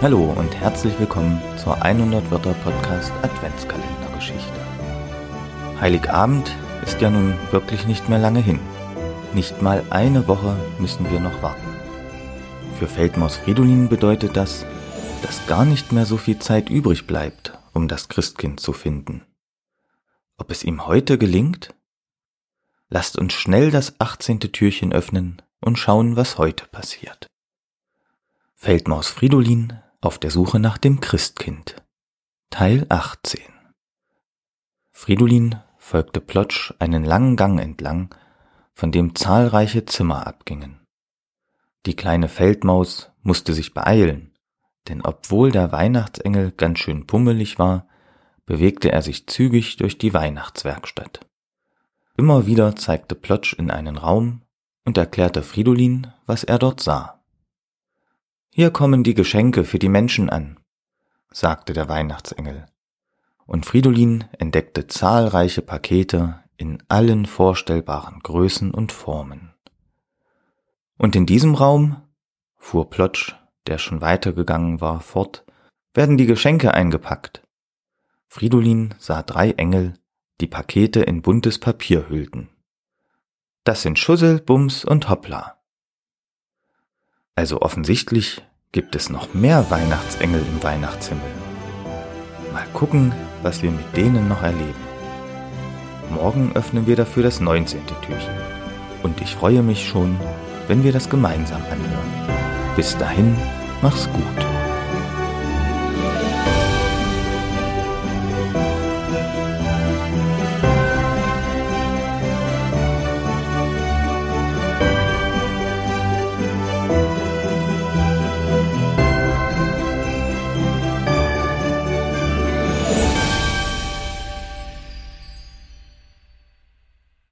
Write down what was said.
Hallo und herzlich willkommen zur 100 Wörter Podcast Adventskalendergeschichte. Heiligabend ist ja nun wirklich nicht mehr lange hin. Nicht mal eine Woche müssen wir noch warten. Für Feldmaus Fridolin bedeutet das, dass gar nicht mehr so viel Zeit übrig bleibt, um das Christkind zu finden. Ob es ihm heute gelingt? Lasst uns schnell das 18. Türchen öffnen und schauen, was heute passiert. Feldmaus Fridolin auf der Suche nach dem Christkind. Teil 18 Fridolin folgte Plotsch einen langen Gang entlang, von dem zahlreiche Zimmer abgingen. Die kleine Feldmaus musste sich beeilen, denn obwohl der Weihnachtsengel ganz schön pummelig war, bewegte er sich zügig durch die Weihnachtswerkstatt. Immer wieder zeigte Plotsch in einen Raum und erklärte Fridolin, was er dort sah. Hier kommen die Geschenke für die Menschen an, sagte der Weihnachtsengel. Und Fridolin entdeckte zahlreiche Pakete in allen vorstellbaren Größen und Formen. Und in diesem Raum, fuhr Plotsch, der schon weitergegangen war, fort, werden die Geschenke eingepackt. Fridolin sah drei Engel, die Pakete in buntes Papier hüllten. Das sind Schussel, Bums und Hoppla. Also offensichtlich gibt es noch mehr Weihnachtsengel im Weihnachtshimmel. Mal gucken, was wir mit denen noch erleben. Morgen öffnen wir dafür das 19. Türchen. Und ich freue mich schon, wenn wir das gemeinsam anhören. Bis dahin, mach's gut.